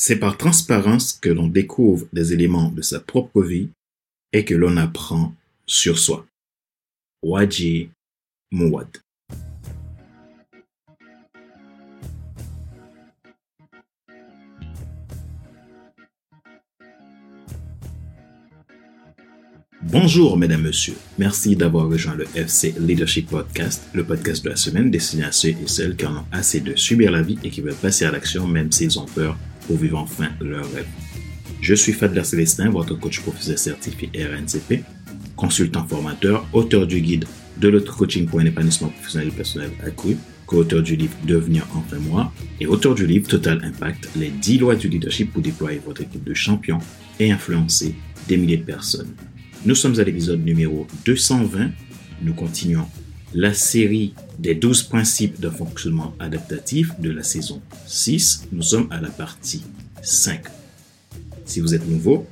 C'est par transparence que l'on découvre des éléments de sa propre vie et que l'on apprend sur soi. Waji Mouad. Bonjour mesdames, messieurs. Merci d'avoir rejoint le FC Leadership Podcast, le podcast de la semaine destiné à ceux et celles qui en ont assez de subir la vie et qui veulent passer à l'action même s'ils ont peur pour vivre enfin leur rêve. Je suis Fadler Célestin, votre coach professeur certifié RNCP, consultant formateur, auteur du guide de l'autre coaching pour un épanouissement professionnel et personnel accru, co-auteur du livre Devenir enfin moi et auteur du livre Total Impact, les 10 lois du leadership pour déployer votre équipe de champions et influencer des milliers de personnes. Nous sommes à l'épisode numéro 220. Nous continuons la série des 12 principes d'un fonctionnement adaptatif de la saison 6. Nous sommes à la partie 5. Si vous êtes nouveau,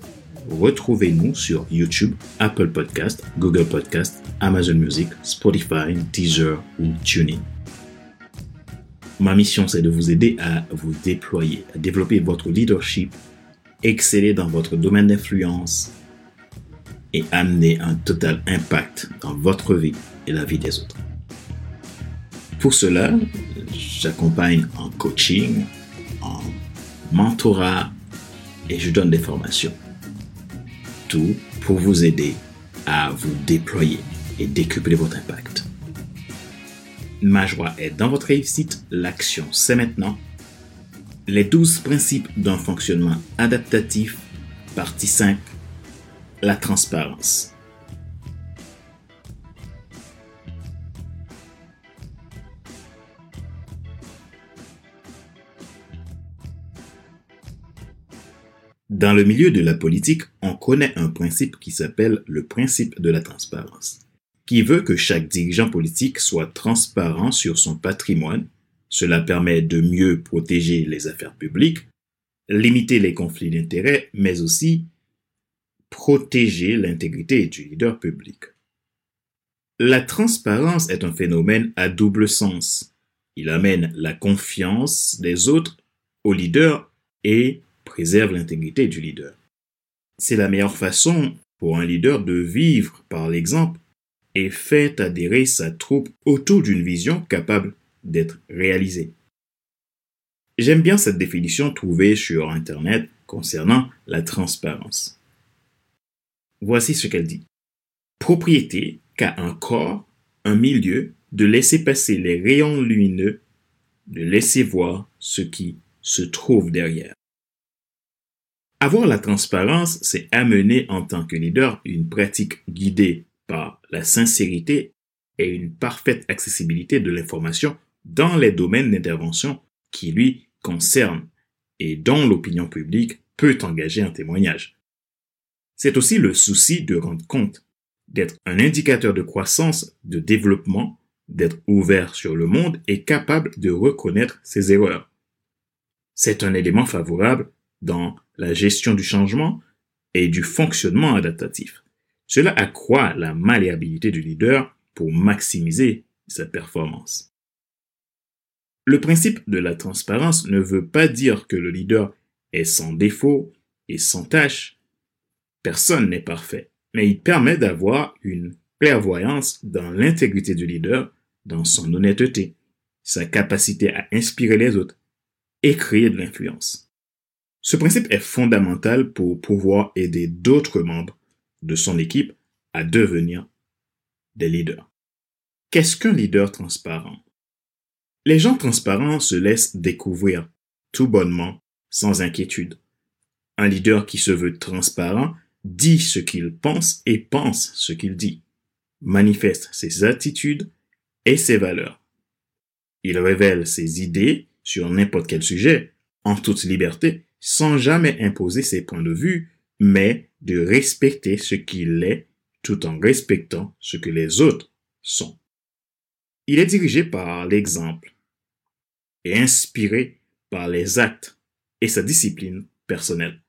retrouvez-nous sur YouTube, Apple Podcast, Google Podcast, Amazon Music, Spotify, Deezer ou TuneIn. Ma mission, c'est de vous aider à vous déployer, à développer votre leadership, exceller dans votre domaine d'influence et amener un total impact dans votre vie et la vie des autres. Pour cela, j'accompagne en coaching, en mentorat et je donne des formations. Tout pour vous aider à vous déployer et décupler votre impact. Ma joie est dans votre réussite, l'action c'est maintenant. Les 12 principes d'un fonctionnement adaptatif, partie 5, la transparence. Dans le milieu de la politique, on connaît un principe qui s'appelle le principe de la transparence, qui veut que chaque dirigeant politique soit transparent sur son patrimoine. Cela permet de mieux protéger les affaires publiques, limiter les conflits d'intérêts, mais aussi protéger l'intégrité du leader public. La transparence est un phénomène à double sens. Il amène la confiance des autres au leader et préserve l'intégrité du leader. C'est la meilleure façon pour un leader de vivre par l'exemple et fait adhérer sa troupe autour d'une vision capable d'être réalisée. J'aime bien cette définition trouvée sur Internet concernant la transparence. Voici ce qu'elle dit. Propriété qu'a un corps, un milieu, de laisser passer les rayons lumineux, de laisser voir ce qui se trouve derrière. Avoir la transparence, c'est amener en tant que leader une pratique guidée par la sincérité et une parfaite accessibilité de l'information dans les domaines d'intervention qui lui concernent et dont l'opinion publique peut engager un témoignage. C'est aussi le souci de rendre compte, d'être un indicateur de croissance, de développement, d'être ouvert sur le monde et capable de reconnaître ses erreurs. C'est un élément favorable dans la gestion du changement et du fonctionnement adaptatif. Cela accroît la malléabilité du leader pour maximiser sa performance. Le principe de la transparence ne veut pas dire que le leader est sans défaut et sans tâche, Personne n'est parfait, mais il permet d'avoir une clairvoyance dans l'intégrité du leader, dans son honnêteté, sa capacité à inspirer les autres et créer de l'influence. Ce principe est fondamental pour pouvoir aider d'autres membres de son équipe à devenir des leaders. Qu'est-ce qu'un leader transparent? Les gens transparents se laissent découvrir tout bonnement, sans inquiétude. Un leader qui se veut transparent dit ce qu'il pense et pense ce qu'il dit, manifeste ses attitudes et ses valeurs. Il révèle ses idées sur n'importe quel sujet, en toute liberté, sans jamais imposer ses points de vue, mais de respecter ce qu'il est tout en respectant ce que les autres sont. Il est dirigé par l'exemple et inspiré par les actes et sa discipline personnelle.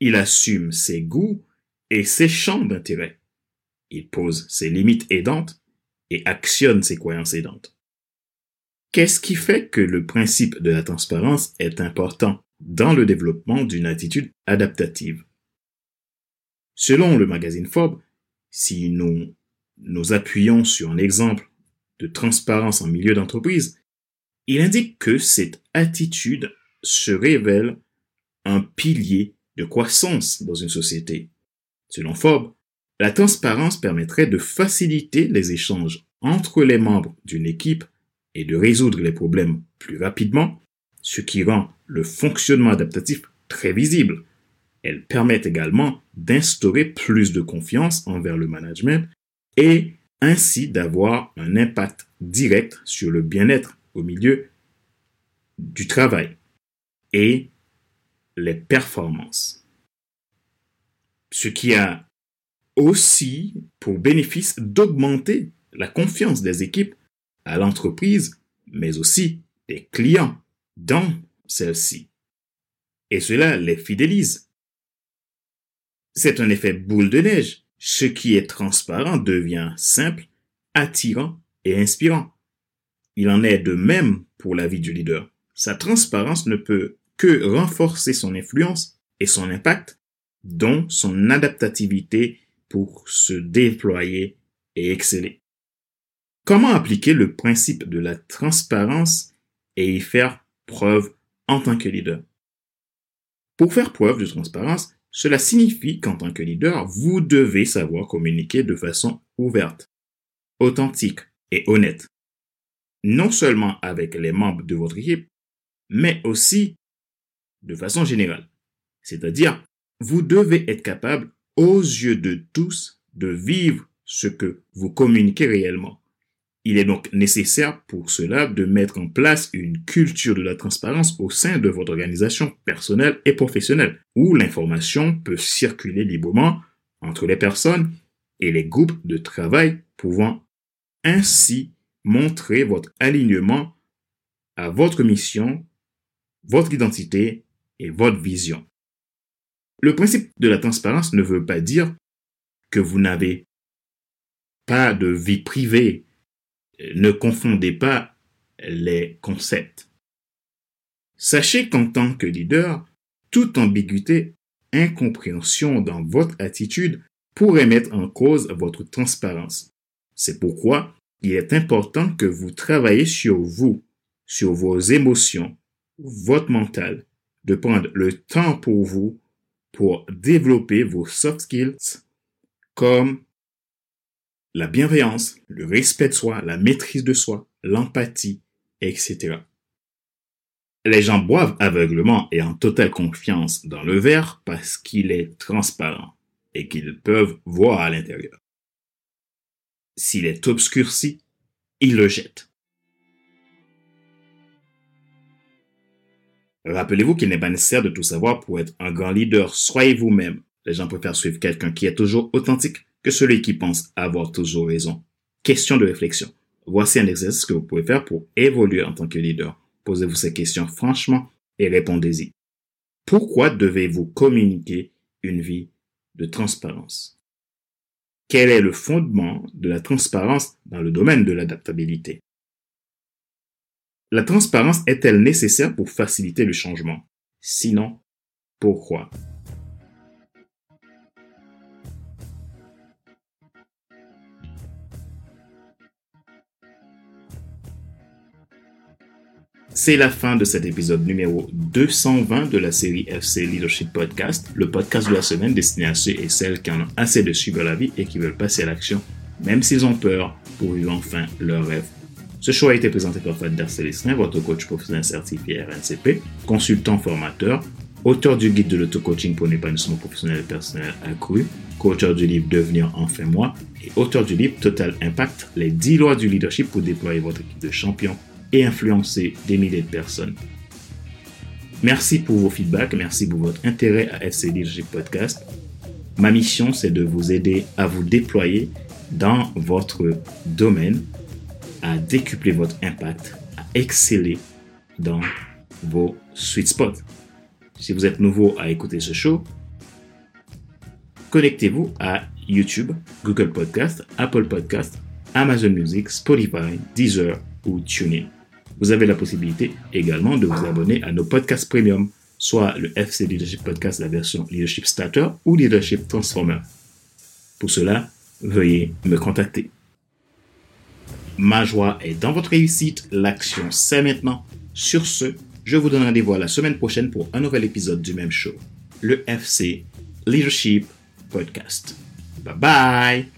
Il assume ses goûts et ses champs d'intérêt. Il pose ses limites aidantes et actionne ses croyances aidantes. Qu'est-ce qui fait que le principe de la transparence est important? Dans le développement d'une attitude adaptative. Selon le magazine Forbes, si nous nous appuyons sur un exemple de transparence en milieu d'entreprise, il indique que cette attitude se révèle un pilier de croissance dans une société. Selon Forbes, la transparence permettrait de faciliter les échanges entre les membres d'une équipe et de résoudre les problèmes plus rapidement, ce qui rend le fonctionnement adaptatif très visible. Elle permet également d'instaurer plus de confiance envers le management et ainsi d'avoir un impact direct sur le bien-être au milieu du travail et les performances. Ce qui a aussi pour bénéfice d'augmenter la confiance des équipes à l'entreprise, mais aussi des clients dans celle-ci. Et cela les fidélise. C'est un effet boule de neige. Ce qui est transparent devient simple, attirant et inspirant. Il en est de même pour la vie du leader. Sa transparence ne peut que renforcer son influence et son impact, dont son adaptativité pour se déployer et exceller. Comment appliquer le principe de la transparence et y faire preuve en tant que leader Pour faire preuve de transparence, cela signifie qu'en tant que leader, vous devez savoir communiquer de façon ouverte, authentique et honnête. Non seulement avec les membres de votre équipe, mais aussi de façon générale. C'est-à-dire, vous devez être capable, aux yeux de tous, de vivre ce que vous communiquez réellement. Il est donc nécessaire pour cela de mettre en place une culture de la transparence au sein de votre organisation personnelle et professionnelle, où l'information peut circuler librement entre les personnes et les groupes de travail, pouvant ainsi montrer votre alignement à votre mission, votre identité et votre vision. Le principe de la transparence ne veut pas dire que vous n'avez pas de vie privée ne confondez pas les concepts. Sachez qu'en tant que leader, toute ambiguïté, incompréhension dans votre attitude pourrait mettre en cause votre transparence. C'est pourquoi il est important que vous travaillez sur vous, sur vos émotions, votre mental, de prendre le temps pour vous pour développer vos soft skills comme la bienveillance, le respect de soi, la maîtrise de soi, l'empathie, etc. Les gens boivent aveuglement et en totale confiance dans le verre parce qu'il est transparent et qu'ils peuvent voir à l'intérieur. S'il est obscurci, ils le jettent. Rappelez-vous qu'il n'est pas nécessaire de tout savoir pour être un grand leader. Soyez vous-même. Les gens préfèrent suivre quelqu'un qui est toujours authentique que celui qui pense avoir toujours raison. Question de réflexion. Voici un exercice que vous pouvez faire pour évoluer en tant que leader. Posez-vous ces questions franchement et répondez-y. Pourquoi devez-vous communiquer une vie de transparence? Quel est le fondement de la transparence dans le domaine de l'adaptabilité? La transparence est-elle nécessaire pour faciliter le changement? Sinon, pourquoi? C'est la fin de cet épisode numéro 220 de la série FC Leadership Podcast, le podcast de la semaine destiné à ceux et celles qui en ont assez de suivre la vie et qui veulent passer à l'action, même s'ils ont peur, pour vivre enfin leur rêve. Ce choix a été présenté par Fadder Célestin, votre coach professionnel certifié RNCP, consultant formateur, auteur du guide de l'auto-coaching pour un épanouissement professionnel et personnel accru, co-auteur du livre Devenir enfin moi et auteur du livre Total Impact, les 10 lois du leadership pour déployer votre équipe de champions influencer des milliers de personnes. Merci pour vos feedbacks, merci pour votre intérêt à FC Leadership Podcast. Ma mission, c'est de vous aider à vous déployer dans votre domaine, à décupler votre impact, à exceller dans vos sweet spots. Si vous êtes nouveau à écouter ce show, connectez-vous à YouTube, Google Podcast, Apple Podcast, Amazon Music, Spotify, Deezer ou TuneIn. Vous avez la possibilité également de vous abonner à nos podcasts premium. soit le FC Leadership Podcast, la version Leadership Starter ou Leadership Transformer. Pour cela, veuillez me contacter. Ma joie est dans votre réussite, l'action c'est maintenant. Sur ce, je vous donne rendez-vous la semaine prochaine pour un nouvel épisode du même show, le FC Leadership Podcast. Bye bye